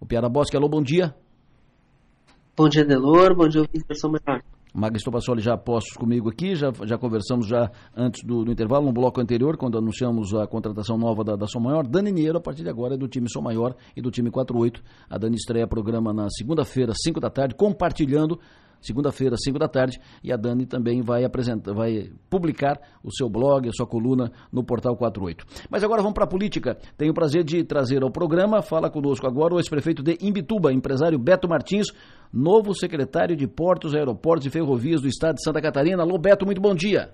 O Piara Bosque, alô, bom dia. Bom dia, Delor. Bom dia, ouvinte São Maior. Magno Estopassoli já postos comigo aqui, já, já conversamos já antes do, do, intervalo, no bloco anterior, quando anunciamos a contratação nova da, da Som Maior. Dani Niero, a partir de agora, é do time Som Maior e do time 48. A Dani estreia programa na segunda-feira, 5 da tarde, compartilhando segunda-feira, 5 da tarde, e a Dani também vai apresentar, vai publicar o seu blog, a sua coluna no Portal 48. Mas agora vamos para a política. Tenho o prazer de trazer ao programa, fala conosco agora o ex-prefeito de Imbituba, empresário Beto Martins, novo secretário de Portos, Aeroportos e Ferrovias do Estado de Santa Catarina. Alô, Beto, muito bom dia.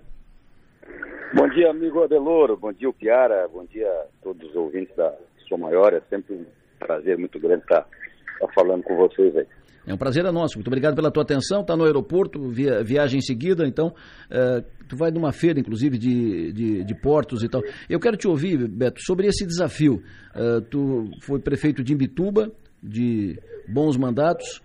Bom dia, amigo Adeloro, bom dia, Piara, bom dia a todos os ouvintes da Sua Maior, é sempre um prazer muito grande estar, estar falando com vocês aí. É um prazer é nosso. Muito obrigado pela tua atenção. Está no aeroporto, via, viagem em seguida. Então, uh, tu vai numa feira, inclusive, de, de, de, portos e tal. Eu quero te ouvir, Beto, sobre esse desafio. Uh, tu foi prefeito de Imbituba, de bons mandatos,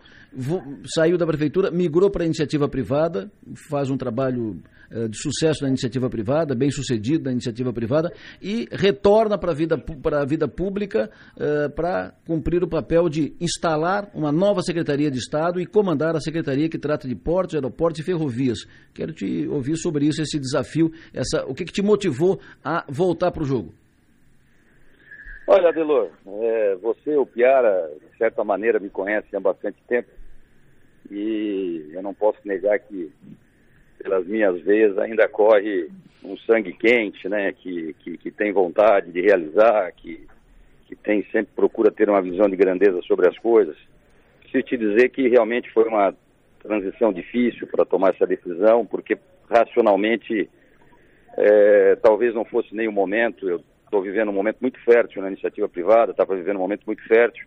saiu da prefeitura, migrou para a iniciativa privada, faz um trabalho de sucesso na iniciativa privada, bem sucedido na iniciativa privada, e retorna para a vida, a vida pública uh, para cumprir o papel de instalar uma nova Secretaria de Estado e comandar a Secretaria que trata de portos, aeroportos e ferrovias. Quero te ouvir sobre isso, esse desafio, essa, o que, que te motivou a voltar para o jogo. Olha, Adelor, é, você, o Piara, de certa maneira me conhece há bastante tempo e eu não posso negar que pelas minhas veias ainda corre um sangue quente, né, que, que, que tem vontade de realizar, que, que tem sempre procura ter uma visão de grandeza sobre as coisas. Preciso te dizer que realmente foi uma transição difícil para tomar essa decisão, porque racionalmente é, talvez não fosse nem o momento. Eu estou vivendo um momento muito fértil na iniciativa privada, estava vivendo um momento muito fértil,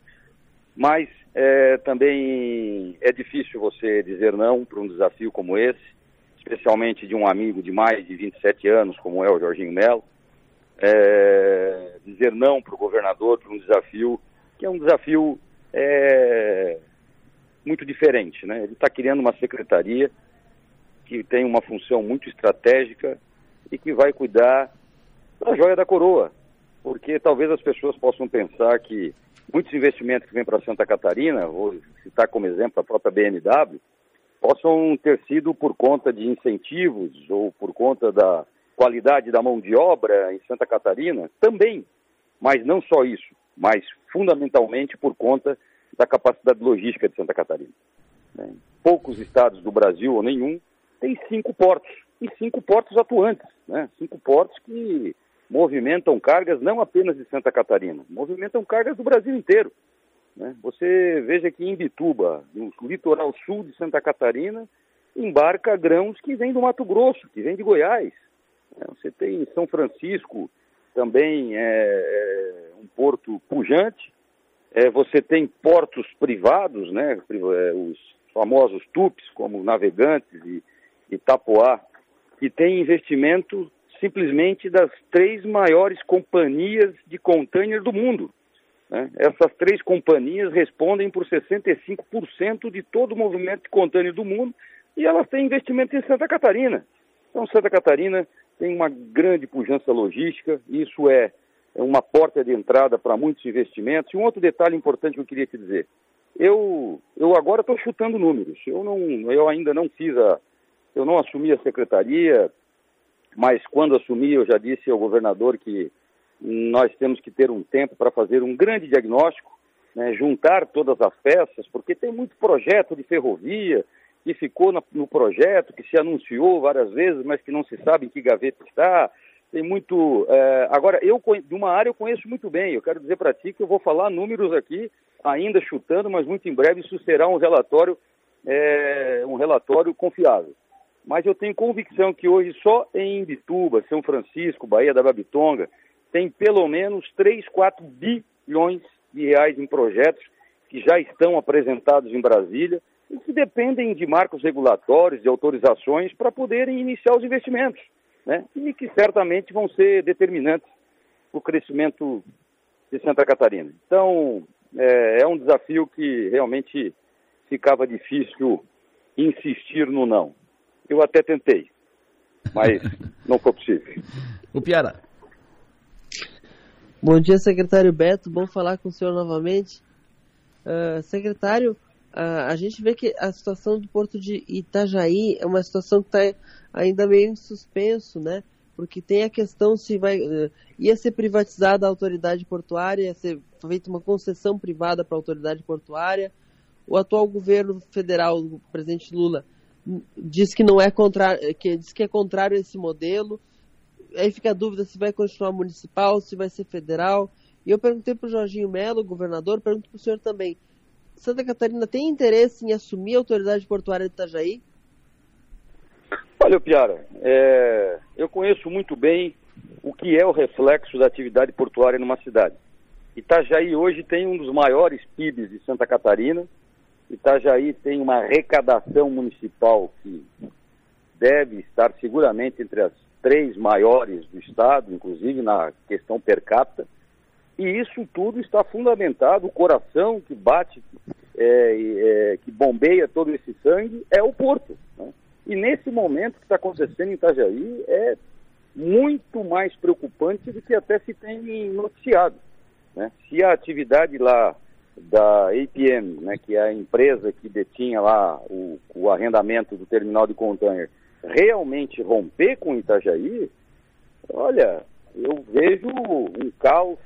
mas é, também é difícil você dizer não para um desafio como esse, especialmente de um amigo de mais de 27 anos, como é o Jorginho Melo. É, dizer não para o governador para um desafio que é um desafio é, muito diferente. Né? Ele está criando uma secretaria que tem uma função muito estratégica e que vai cuidar da joia da coroa, porque talvez as pessoas possam pensar que muitos investimentos que vêm para Santa Catarina, vou citar como exemplo a própria BMW, possam ter sido por conta de incentivos ou por conta da qualidade da mão de obra em Santa Catarina, também, mas não só isso, mas fundamentalmente por conta da capacidade logística de Santa Catarina. Né? Poucos estados do Brasil, ou nenhum, têm cinco portos, e cinco portos atuantes, né? cinco portos que movimentam cargas não apenas de Santa Catarina, movimentam cargas do Brasil inteiro. Né? Você veja que em Bituba, no litoral sul de Santa Catarina, embarca grãos que vêm do Mato Grosso, que vêm de Goiás. Né? Você tem São Francisco, também é, é um porto pujante. É, você tem portos privados, né? É, os famosos TUPs, como Navegantes e Itapoá, que têm investimento simplesmente das três maiores companhias de container do mundo. Né? Essas três companhias respondem por 65% de todo o movimento de container do mundo e elas têm investimento em Santa Catarina. Então, Santa Catarina tem uma grande pujança logística, isso é, é uma porta de entrada para muitos investimentos. E um outro detalhe importante que eu queria te dizer: eu, eu agora estou chutando números, eu, não, eu ainda não fiz a. Eu não assumi a secretaria, mas quando assumi, eu já disse ao governador que nós temos que ter um tempo para fazer um grande diagnóstico, né, juntar todas as peças, porque tem muito projeto de ferrovia que ficou no projeto, que se anunciou várias vezes, mas que não se sabe em que gaveta está. Tem muito. É, agora, eu de uma área eu conheço muito bem. Eu quero dizer para ti que eu vou falar números aqui, ainda chutando, mas muito em breve isso será um relatório, é, um relatório confiável mas eu tenho convicção que hoje só em Imbituba, São Francisco, Bahia da Babitonga, tem pelo menos 3, 4 bilhões de reais em projetos que já estão apresentados em Brasília e que dependem de marcos regulatórios, de autorizações para poderem iniciar os investimentos, né? E que certamente vão ser determinantes para o crescimento de Santa Catarina. Então, é, é um desafio que realmente ficava difícil insistir no não. Eu até tentei, mas não foi possível. O Piara. Bom dia, secretário Beto. Bom falar com o senhor novamente. Uh, secretário, uh, a gente vê que a situação do porto de Itajaí é uma situação que está ainda meio em suspenso, né? Porque tem a questão se vai uh, ia ser privatizada a autoridade portuária, ia ser feita uma concessão privada para a autoridade portuária. O atual governo federal, o presidente Lula, diz que não é contrário, que diz que é contrário a esse modelo. Aí fica a dúvida se vai continuar municipal, se vai ser federal. E eu perguntei para o Jorginho Melo, governador, pergunto para o senhor também. Santa Catarina tem interesse em assumir a autoridade portuária de Itajaí? Olha, Piara, é, eu conheço muito bem o que é o reflexo da atividade portuária numa cidade. Itajaí hoje tem um dos maiores PIBs de Santa Catarina, Itajaí tem uma arrecadação municipal que deve estar seguramente entre as três maiores do estado, inclusive na questão per capita. E isso tudo está fundamentado, o coração que bate, é, é, que bombeia todo esse sangue é o porto. Né? E nesse momento que está acontecendo em Itajaí é muito mais preocupante do que até se tem noticiado. Né? Se a atividade lá da APM, né, que é a empresa que detinha lá o, o arrendamento do terminal de container, realmente romper com Itajaí, olha, eu vejo um caos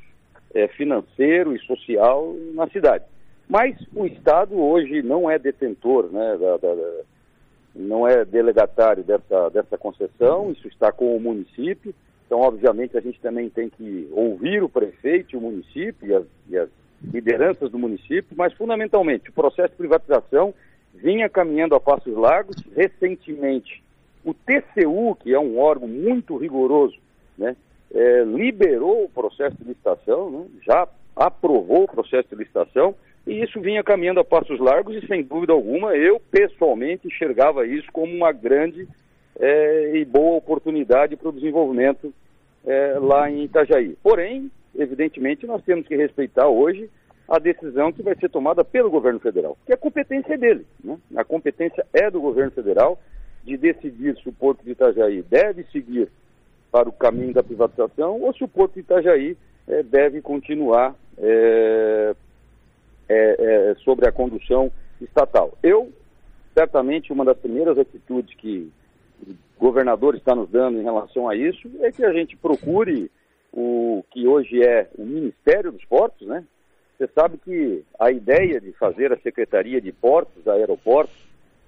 é, financeiro e social na cidade. Mas o Estado hoje não é detentor, né, da, da, não é delegatário dessa, dessa concessão, isso está com o município. Então, obviamente, a gente também tem que ouvir o prefeito o município e as, e as lideranças do município, mas fundamentalmente o processo de privatização vinha caminhando a passos largos. Recentemente, o TCU, que é um órgão muito rigoroso, né, é, liberou o processo de licitação, né, já aprovou o processo de licitação, e isso vinha caminhando a passos largos e, sem dúvida alguma, eu pessoalmente enxergava isso como uma grande é, e boa oportunidade para o desenvolvimento é, lá em Itajaí. Porém, evidentemente, nós temos que respeitar hoje a decisão que vai ser tomada pelo governo federal, que a competência é dele. Né? A competência é do governo federal de decidir se o Porto de Itajaí deve seguir para o caminho da privatização ou se o Porto de Itajaí é, deve continuar é, é, sobre a condução estatal. Eu, certamente, uma das primeiras atitudes que o governador está nos dando em relação a isso é que a gente procure o que hoje é o Ministério dos Portos, né? Você sabe que a ideia de fazer a Secretaria de Portos, Aeroportos,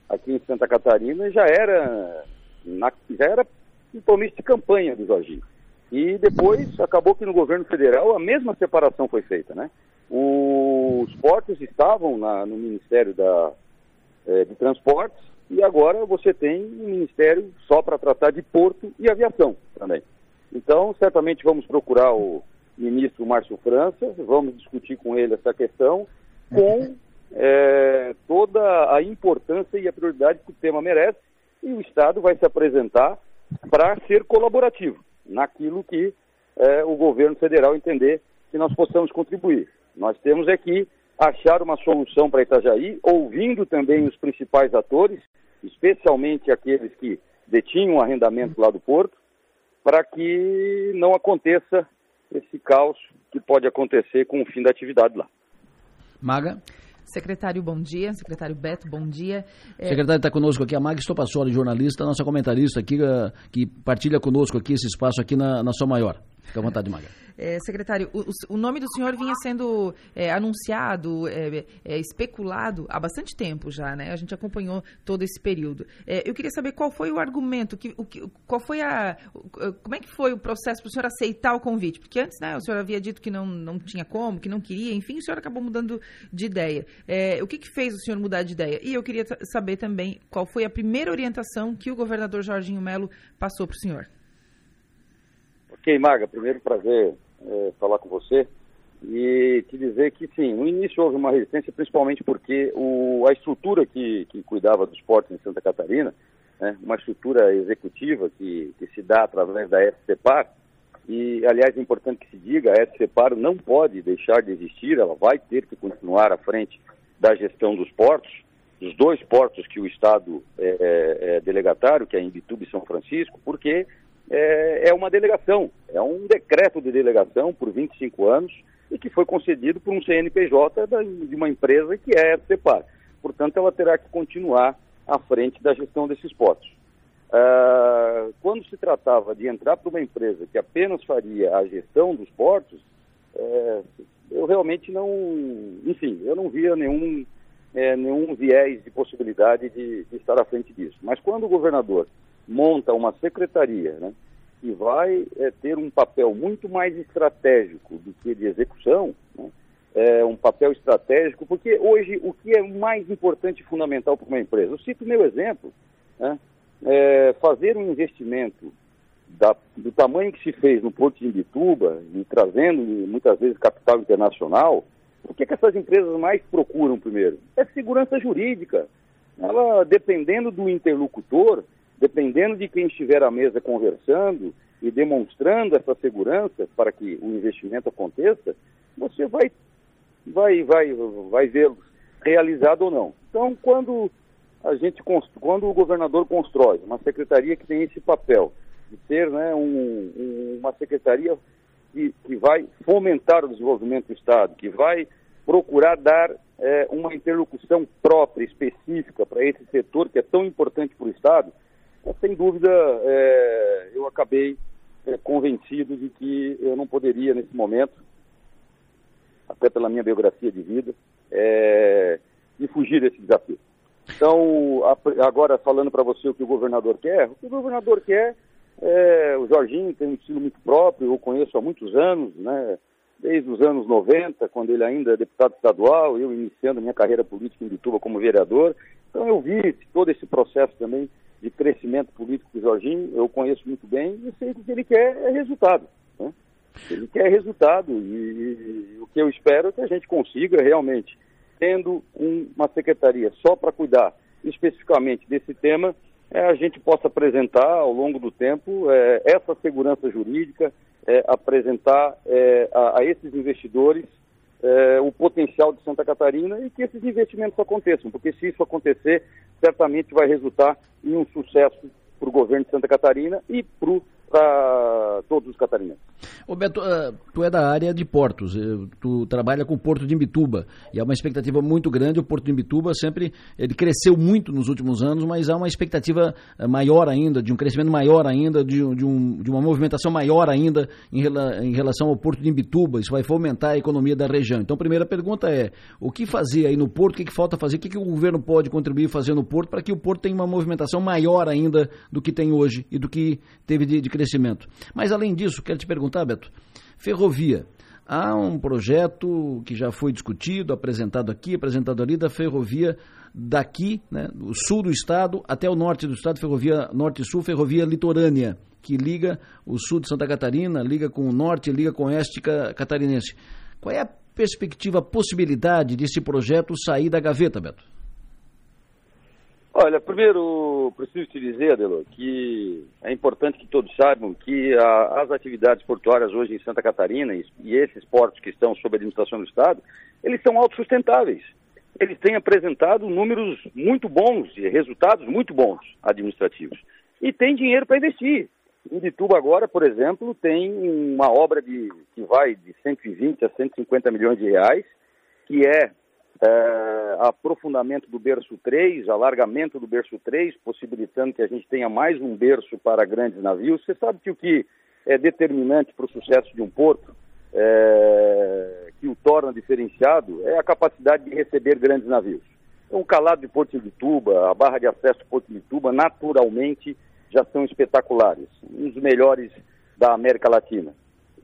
aqui em Santa Catarina já era, na, já era um compromisso de campanha do Jorginho. E depois acabou que no governo federal a mesma separação foi feita, né? Os portos estavam na, no Ministério da, é, de Transportes e agora você tem um ministério só para tratar de porto e aviação também. Então, certamente vamos procurar o ministro Márcio França, vamos discutir com ele essa questão, com é, toda a importância e a prioridade que o tema merece, e o Estado vai se apresentar para ser colaborativo naquilo que é, o governo federal entender que nós possamos contribuir. Nós temos é achar uma solução para Itajaí, ouvindo também os principais atores, especialmente aqueles que detinham o arrendamento lá do porto, para que não aconteça esse caos que pode acontecer com o fim da atividade lá. Maga? Secretário, bom dia. Secretário Beto, bom dia. É... Secretário está conosco aqui, a Mag Estopassoli, jornalista, nossa comentarista aqui, eh, que partilha conosco aqui esse espaço aqui na, na São Maior. Fique à vontade, Maga. É, secretário, o, o, nome do senhor vinha sendo é, anunciado, é, é, especulado há bastante tempo já, né? A gente acompanhou todo esse período. É, eu queria saber qual foi o argumento, que, o, qual foi a, como é que foi o processo para o senhor aceitar o convite? Porque antes, né, o senhor havia dito que não, não tinha como, que não queria, enfim, o senhor acabou mudando de ideia. É, o que, que fez o senhor mudar de ideia? E eu queria saber também qual foi a primeira orientação que o governador Jorginho Melo passou para o senhor. Ok, Maga, primeiro prazer é, falar com você e te dizer que sim, no início houve uma resistência, principalmente porque o, a estrutura que, que cuidava dos portos em Santa Catarina, né, uma estrutura executiva que, que se dá através da SCPAR, e aliás é importante que se diga, a SCPAR não pode deixar de existir, ela vai ter que continuar à frente da gestão dos portos, dos dois portos que o Estado é, é, é delegatário, que é em Bituba e São Francisco, porque é, é uma delegação, é um decreto de delegação por 25 anos, e que foi concedido por um CNPJ de uma empresa que é a CEPAR. Portanto, ela terá que continuar à frente da gestão desses portos. Uh, quando se tratava de entrar para uma empresa que apenas faria a gestão dos portos, uh, eu realmente não, enfim, eu não via nenhum, é, nenhum viés de possibilidade de, de, estar à frente disso. Mas quando o governador monta uma secretaria, né, que vai é, ter um papel muito mais estratégico do que de execução, né, é, um papel estratégico, porque hoje o que é mais importante e fundamental para uma empresa? Eu cito meu exemplo, né, é, fazer um investimento da, do tamanho que se fez no Porto de Imbituba e trazendo muitas vezes capital internacional, o que, é que essas empresas mais procuram primeiro? É segurança jurídica. Ela, dependendo do interlocutor, dependendo de quem estiver à mesa conversando e demonstrando essa segurança para que o investimento aconteça, você vai, vai, vai, vai vê-los realizado ou não. Então, quando a gente quando o governador constrói uma secretaria que tem esse papel de ser né, um, um, uma secretaria que, que, vai fomentar o desenvolvimento do Estado, que vai procurar dar é, uma interlocução própria, específica para esse setor que é tão importante para o Estado, sem dúvida é, eu acabei é, convencido de que eu não poderia, nesse momento, até pela minha biografia de vida, é, de fugir desse desafio. Então, agora falando para você o que o governador quer, o que o governador quer é, o Jorginho tem um estilo muito próprio, eu conheço há muitos anos, né? desde os anos 90, quando ele ainda é deputado estadual, eu iniciando minha carreira política em Bituba como vereador. Então eu vi todo esse processo também de crescimento político do Jorginho, eu conheço muito bem e sei que o que ele quer é resultado. Né? Ele quer resultado e, e, o que eu espero é que a gente consiga realmente, tendo um, uma secretaria só para cuidar especificamente desse tema, é, a gente possa apresentar ao longo do tempo é, essa segurança jurídica, é, apresentar é, a, a, esses investidores é, o potencial de Santa Catarina e que esses investimentos aconteçam, porque se isso acontecer, certamente vai resultar em um sucesso para o governo de Santa Catarina e para todos os catarinenses. Roberto, uh, tu é da área de portos, eh, tu trabalha com o Porto de Imbituba e há uma expectativa muito grande. O Porto de Imbituba sempre ele cresceu muito nos últimos anos, mas há uma expectativa eh, maior ainda, de um crescimento maior ainda, de, de, um, de uma movimentação maior ainda em, em, relação ao Porto de Imbituba. Isso vai fomentar a economia da região. Então, a primeira pergunta é: o que fazer aí no Porto? O que, que falta fazer? O que, que o governo pode contribuir fazer no Porto para que o Porto tenha uma movimentação maior ainda do que tem hoje e do que teve de, de crescimento? Mas além disso, quero te perguntar, Beto Ferrovia. Há um projeto que já foi discutido, apresentado aqui, apresentado ali, da ferrovia daqui, né, do sul do estado até o norte do estado, ferrovia norte-sul, ferrovia litorânea, que liga o sul de Santa Catarina, liga com o norte, liga com o oeste catarinense. Qual é a perspectiva, a possibilidade desse projeto sair da gaveta, Beto? Olha, primeiro preciso te dizer, Adelor, que é importante que todos saibam que a, as atividades portuárias hoje em Santa Catarina e, e, esses portos que estão sob a administração do Estado, eles são autossustentáveis. Eles têm apresentado números muito bons e resultados muito bons administrativos. E tem dinheiro para investir. Indituba agora, por exemplo, tem uma obra de, que vai de 120 a 150 milhões de reais, que é é, aprofundamento do berço 3, alargamento do berço 3, possibilitando que a gente tenha mais um berço para grandes navios. Você sabe que o que é determinante para o sucesso de um porto, é, que o torna diferenciado, é a capacidade de receber grandes navios. Então, o calado de Porto de Tuba, a barra de acesso de Porto de Tuba, naturalmente já são espetaculares, um dos melhores da América Latina.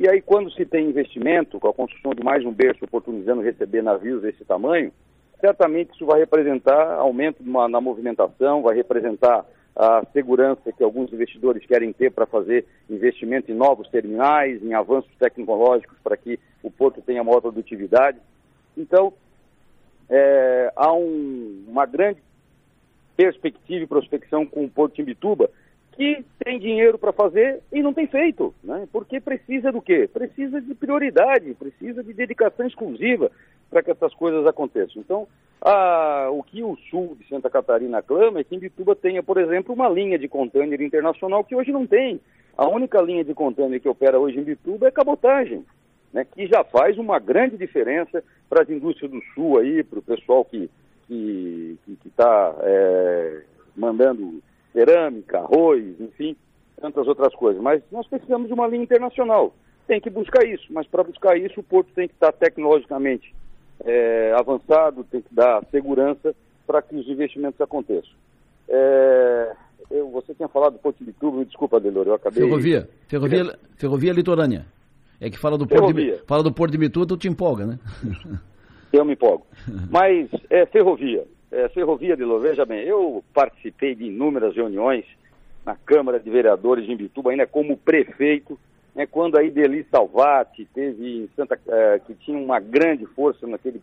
E aí, quando se tem investimento, com a construção de mais um berço oportunizando receber navios desse tamanho, certamente isso vai representar aumento na movimentação, vai representar a segurança que alguns investidores querem ter para fazer investimento em novos terminais, em avanços tecnológicos para que o porto tenha maior produtividade. Então, é, há um, uma grande perspectiva e prospecção com o Porto de Imbituba, que tem dinheiro para fazer e não tem feito, né? Porque precisa do quê? Precisa de prioridade, precisa de dedicação exclusiva para que essas coisas aconteçam. Então, a, o que o sul de Santa Catarina clama é que Imbituba tenha, por exemplo, uma linha de container internacional que hoje não tem. A única linha de container que opera hoje em Imbituba é cabotagem. né, que já faz uma grande diferença para as indústrias do Sul aí, para o pessoal que está que, que tá, é, mandando cerâmica, arroz, enfim, tantas outras coisas. Mas nós precisamos de uma linha internacional. Tem que buscar isso, mas para buscar isso o porto tem que estar tecnologicamente é, avançado, tem que dar segurança para que os investimentos aconteçam. É, eu, você tinha falado do Porto de Tubo, desculpa, Delor, eu acabei... Ferrovia, ferrovia, ferrovia litorânea. É que fala do Porto de, fala do Porto de Bitu, tu te empolga, né? Eu me empolgo. Mas é ferrovia. É, ferrovia, Delor, veja bem, eu participei de inúmeras reuniões na Câmara de Vereadores de Imbituba, ainda como prefeito, né, quando a Ideli Salvati teve em Santa, é, que tinha uma grande força naquele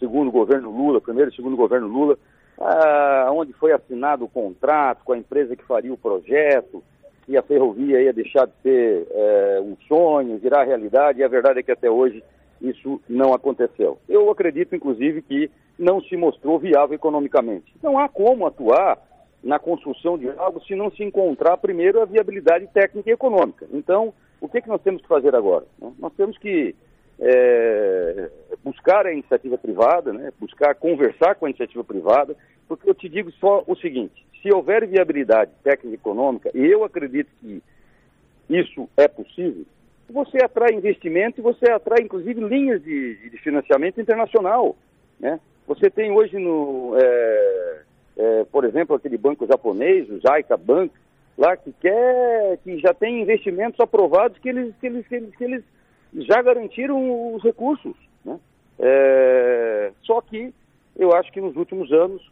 segundo governo Lula, primeiro e segundo governo Lula, ah, onde foi assinado o contrato com a empresa que faria o projeto, e a ferrovia ia deixar de ser é, um sonho, virar realidade, e a verdade é que até hoje isso não aconteceu. Eu acredito, inclusive, que não se mostrou viável economicamente. Não há como atuar na construção de algo se não se encontrar primeiro a viabilidade técnica e econômica. Então, o que, que nós temos que fazer agora? Nós temos que é, buscar a iniciativa privada, né, buscar conversar com a iniciativa privada, porque eu te digo só o seguinte: se houver viabilidade técnica e econômica, e eu acredito que isso é possível, você atrai investimento e você atrai, inclusive, linhas de, de financiamento internacional. Né? Você tem hoje, no, é, é, por exemplo, aquele banco japonês, o Jaika Bank, lá que quer, que já tem investimentos aprovados que eles, que eles, que eles, que eles já garantiram os recursos. Né? É, só que eu acho que nos últimos anos,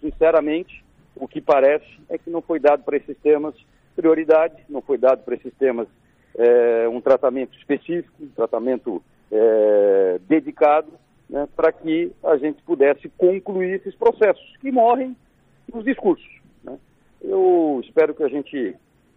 sinceramente, o que parece é que não foi dado para esses temas prioridade, não foi dado para esses temas é, um tratamento específico, um tratamento é, dedicado, né, para que a gente pudesse concluir esses processos que morrem nos discursos. Né? Eu espero que a gente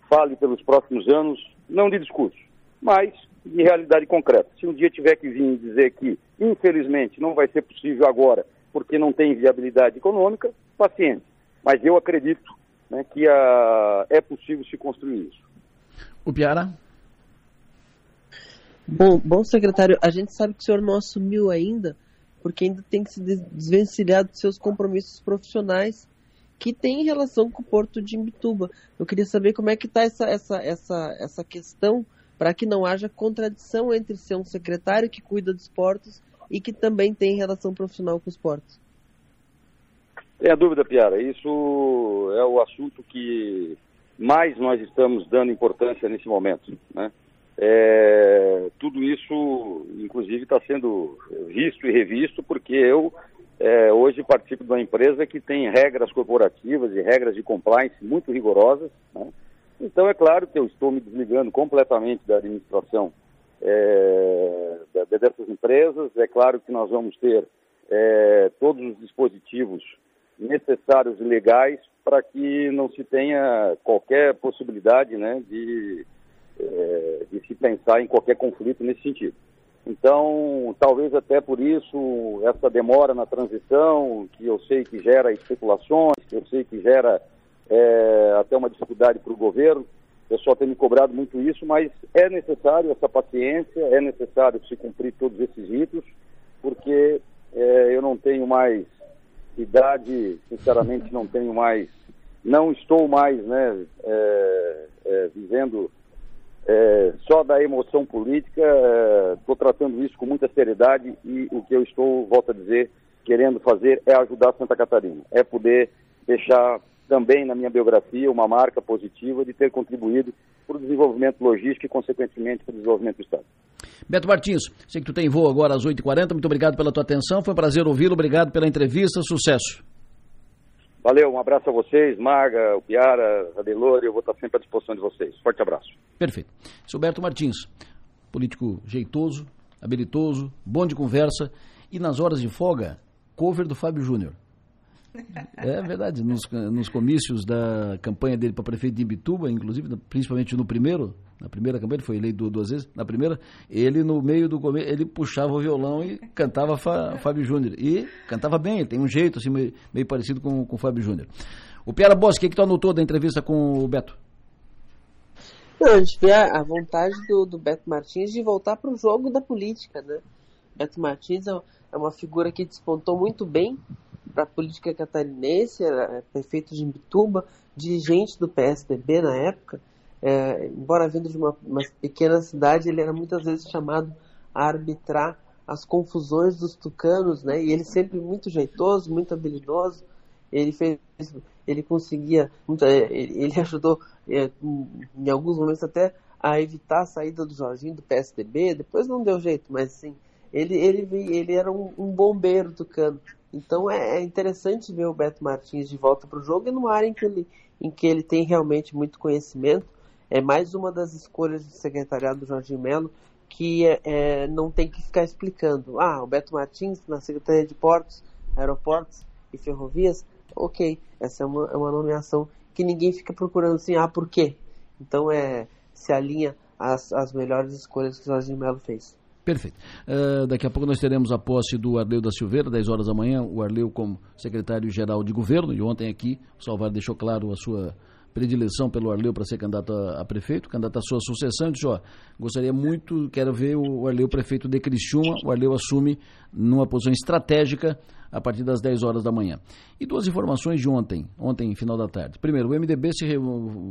fale pelos próximos anos, não de discurso, mas de realidade concreta. Se um dia tiver que vir dizer que, infelizmente, não vai ser possível agora porque não tem viabilidade econômica, paciente. Mas eu acredito né, que a, é possível se construir isso. O Piara? Bom, bom, secretário, a gente sabe que o senhor não assumiu ainda, porque ainda tem que se desvencilhar dos seus compromissos profissionais que tem relação com o Porto de Imbituba. Eu queria saber como é que está essa, essa, essa, essa questão para que não haja contradição entre ser um secretário que cuida dos portos e que também tem relação profissional com os portos. Tem a dúvida, Piara. Isso é o assunto que mais nós estamos dando importância nesse momento. Né? É, tudo isso, inclusive, está sendo visto e revisto porque eu é, hoje participo de uma empresa que tem regras corporativas e regras de compliance muito rigorosas. Né? Então, é claro que eu estou me desligando completamente da administração é, dessas empresas. É claro que nós vamos ter é, todos os dispositivos necessários e legais para que não se tenha qualquer possibilidade né, de, é, de se pensar em qualquer conflito nesse sentido. Então, talvez até por isso, essa demora na transição, que eu sei que gera especulações, que eu sei que gera é, até uma dificuldade para o governo. O pessoal tem me cobrado muito isso, mas é necessário essa paciência, é necessário se cumprir todos esses ritos, porque é, eu não tenho mais idade, sinceramente não tenho mais, não estou mais né, é, vivendo é, só da emoção política, estou é, tratando isso com muita seriedade e o que eu estou, volto a dizer, querendo fazer é ajudar Santa Catarina, é poder deixar também na minha biografia uma marca positiva de ter contribuído para o desenvolvimento logístico e, consequentemente, para o desenvolvimento do Estado. Beto Martins, sei que tu tem voo agora às 8h40, muito obrigado pela tua atenção, foi um prazer ouvi-lo, obrigado pela entrevista, sucesso. Valeu, um abraço a vocês, Marga, o Piara, a Delore, eu vou estar sempre à disposição de vocês. Forte abraço. Perfeito. Sou Beto Martins, político jeitoso, habilitoso, bom de conversa e nas horas de folga, cover do Fábio Júnior. É verdade, nos, nos comícios da campanha dele para prefeito de Ibituba, inclusive, principalmente no primeiro, na primeira campanha, ele foi eleito duas vezes, na primeira, ele no meio do começo, ele puxava o violão e cantava Fábio Júnior. E cantava bem, tem um jeito assim, meio, meio parecido com o Fábio Júnior. O Piara Boss, o que, que tu anotou da entrevista com o Beto? Não, a gente vê a, a vontade do, do, Beto Martins de voltar para o jogo da política, né? Beto Martins é, é uma figura que despontou muito bem para a política catarinense, era prefeito de Imbituba, dirigente do PSDB na época. É, embora vindo de uma, uma, pequena cidade, ele era muitas vezes chamado a arbitrar as confusões dos tucanos, né? E ele sempre muito jeitoso, muito habilidoso. Ele fez, ele conseguia, é, ele ajudou é, em alguns momentos até a evitar a saída do Jorginho do PSDB. Depois não deu jeito, mas sim, ele ele ele era um, um bombeiro tucano. Então é, é, interessante ver o Beto Martins de volta para o jogo e numa área em que ele em que ele tem realmente muito conhecimento. É mais uma das escolhas do secretariado do Jorginho Melo que é, é, não tem que ficar explicando. Ah, o Beto Martins na Secretaria de Portos, Aeroportos e Ferrovias, ok, essa é uma, é uma nomeação que ninguém fica procurando assim, ah, por quê? Então é, se alinha às, às melhores escolhas que o Jorginho Melo fez. Perfeito. Uh, daqui a pouco nós teremos a posse do Arleu da Silveira, 10 horas da manhã, o Arleu como secretário-geral de governo, e ontem aqui o Salvar deixou claro a sua predileção pelo Arleu para ser candidato a, a, prefeito, candidato à sua sucessão, disse, ó, gostaria muito, quero ver o Arleu prefeito de Criciúma, o Arleu assume numa posição estratégica a partir das 10 horas da manhã. E duas informações de ontem, ontem, final da tarde. Primeiro, o MDB se re...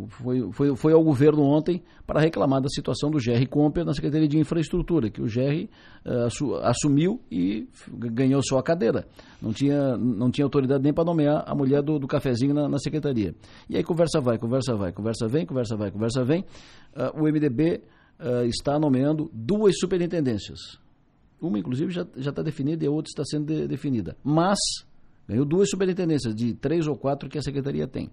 foi, foi, foi ao governo ontem para reclamar da situação do GR Comper na Secretaria de Infraestrutura, que o GR uh, assumiu e ganhou sua cadeira. Não tinha, não tinha autoridade nem para nomear a mulher do, do cafezinho na, na, secretaria. E aí conversa vai, conversa vai, conversa vem, conversa vai, conversa vem. Uh, o MDB uh, eh, está nomeando duas superintendências uma, inclusive, já está definida e a outra está sendo de, definida. Mas ganhou duas superintendências, de três ou quatro que a secretaria tem.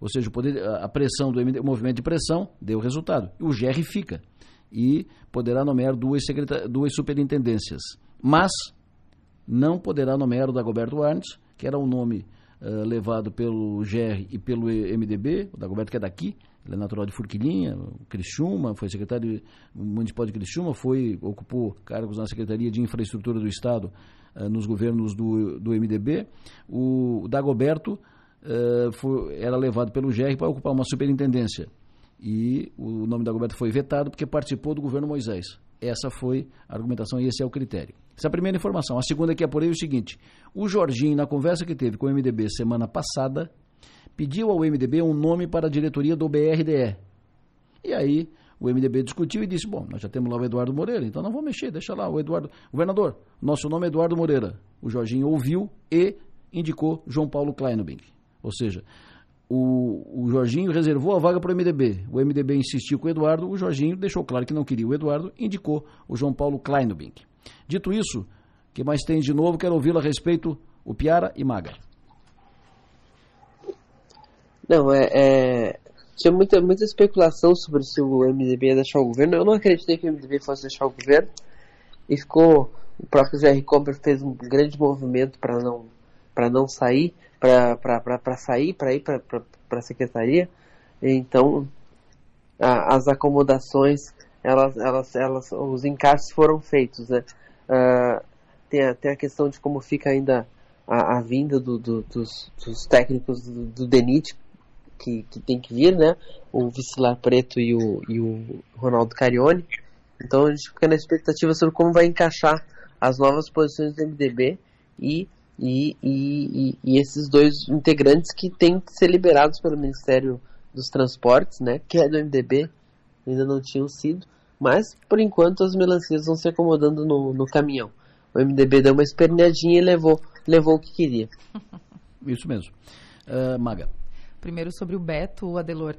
Ou seja, o poder, a pressão do MD, o movimento de pressão deu resultado. O GR fica e poderá nomear duas, duas superintendências. Mas não poderá nomear o Dagoberto Arnes, que era um nome uh, levado pelo GR e pelo MDB, o Dagoberto que é daqui, ele é natural de Furquilinha, Criciúma, foi secretário municipal de Criciúma, foi, ocupou cargos na Secretaria de Infraestrutura do Estado uh, nos governos do, do MDB. O Dagoberto uh, foi, era levado pelo GR para ocupar uma superintendência. E o nome da Dagoberto foi vetado porque participou do governo Moisés. Essa foi a argumentação e esse é o critério. Essa é a primeira informação. A segunda que apurei é o seguinte: o Jorginho, na conversa que teve com o MDB semana passada, pediu ao MDB um nome para a diretoria do BRDE. E aí o MDB discutiu e disse: Bom, nós já temos lá o Eduardo Moreira, então não vou mexer, deixa lá o Eduardo. Governador, nosso nome é Eduardo Moreira. O Jorginho ouviu e indicou João Paulo Kleinobing. Ou seja, o, o Jorginho reservou a vaga para o MDB. O MDB insistiu com o Eduardo, o Jorginho deixou claro que não queria o Eduardo, indicou o João Paulo Kleinobing. Dito isso, que mais tem de novo? Quero ouvi-lo a respeito, o Piara e Maga. Não, é, é, Tinha muita, muita especulação sobre se o MDB ia deixar o governo. Eu não acreditei que o MDB fosse deixar o governo. E ficou. O próprio Jerry Comper fez um grande movimento para não, para não sair, para sair, para ir para a secretaria. Então, a, as acomodações, elas, elas, elas, os encaixes foram feitos, né? Uh, tem, a, tem a questão de como fica ainda a, a vinda do, do, dos, dos, técnicos do, do DENIT, que, que tem que vir, né? O Vicilar Preto e o, e o Ronaldo Carione. Então a gente fica na expectativa sobre como vai encaixar as novas posições do MDB e, e, e, e, esses dois integrantes que têm que ser liberados pelo Ministério dos Transportes, né? Que é do MDB, ainda não tinham sido. Mas, por enquanto, as melancias vão se acomodando no, no caminhão. O MDB deu uma esperneadinha e levou, levou o que queria. Isso mesmo. Uh, Maga. Primeiro sobre o Beto, Adelor,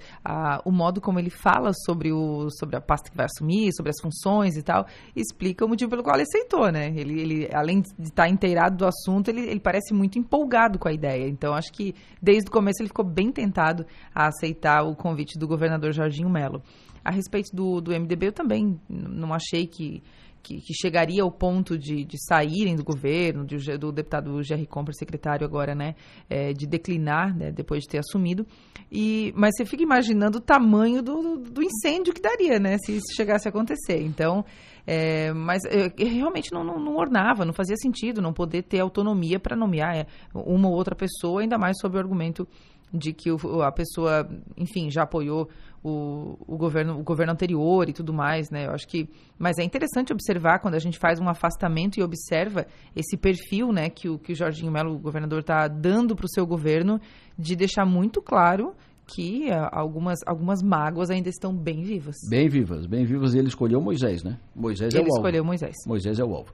o modo como ele fala sobre, o, sobre a pasta que vai assumir, sobre as funções e tal, explica o motivo pelo qual ele aceitou, né? Ele, ele além de estar inteirado do assunto, ele, ele parece muito empolgado com a ideia. Então, acho que desde o começo ele ficou bem tentado a aceitar o convite do governador Jorginho Melo. A respeito do, do MDB, eu também não achei que que, que, chegaria ao ponto de, de saírem do governo, de, do deputado Jerry Comper, secretário agora, né, é, de declinar, né, depois de ter assumido. E, mas você fica imaginando o tamanho do, do incêndio que daria, né, se isso chegasse a acontecer. Então, é, mas é, realmente não, não, não, ornava, não fazia sentido não poder ter autonomia para nomear é, uma ou outra pessoa, ainda mais sob o argumento de que o, a pessoa, enfim, já apoiou o, o, governo, o governo anterior e tudo mais, né? Eu acho que, mas é interessante observar quando a gente faz um afastamento e observa esse perfil, né, que o que o Jorginho Melo, o governador, está dando para o seu governo, de deixar muito claro que uh, algumas, algumas mágoas ainda estão bem vivas. Bem vivas, bem vivas. E ele escolheu Moisés, né? Moisés ele é o alvo. Ele escolheu Moisés. Moisés é o alvo.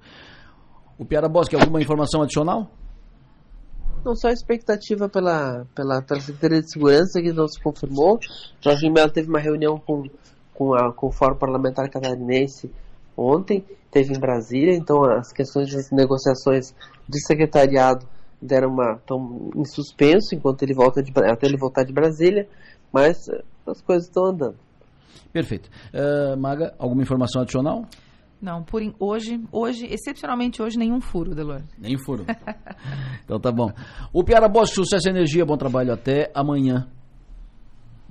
O Piara Bosque, alguma informação adicional? Não, só a expectativa pela, pela, Secretaria de Segurança, que não se confirmou. Jorge Melo teve uma reunião com, com, a, com o Fórum Parlamentar Catarinense ontem, teve em Brasília, então as questões das negociações de secretariado deram uma, estão em suspenso enquanto ele volta de, até ele voltar de Brasília, mas as coisas estão andando. Perfeito. Uh, Maga, alguma informação adicional? Não, por hoje, hoje, excepcionalmente hoje, nenhum furo, Delor. Nenhum furo. então tá bom. O Piara Bosch, sucesso e energia, bom trabalho. Até amanhã.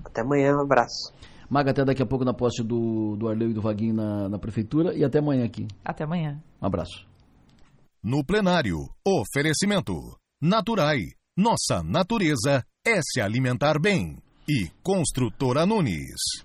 Até amanhã, um abraço. Maga, até daqui a pouco na posse do, do Arleu e do Vaguinho na, na prefeitura. E até amanhã aqui. Até amanhã. Um abraço. No plenário, oferecimento. Naturai. Nossa natureza é se alimentar bem. E Construtora Nunes.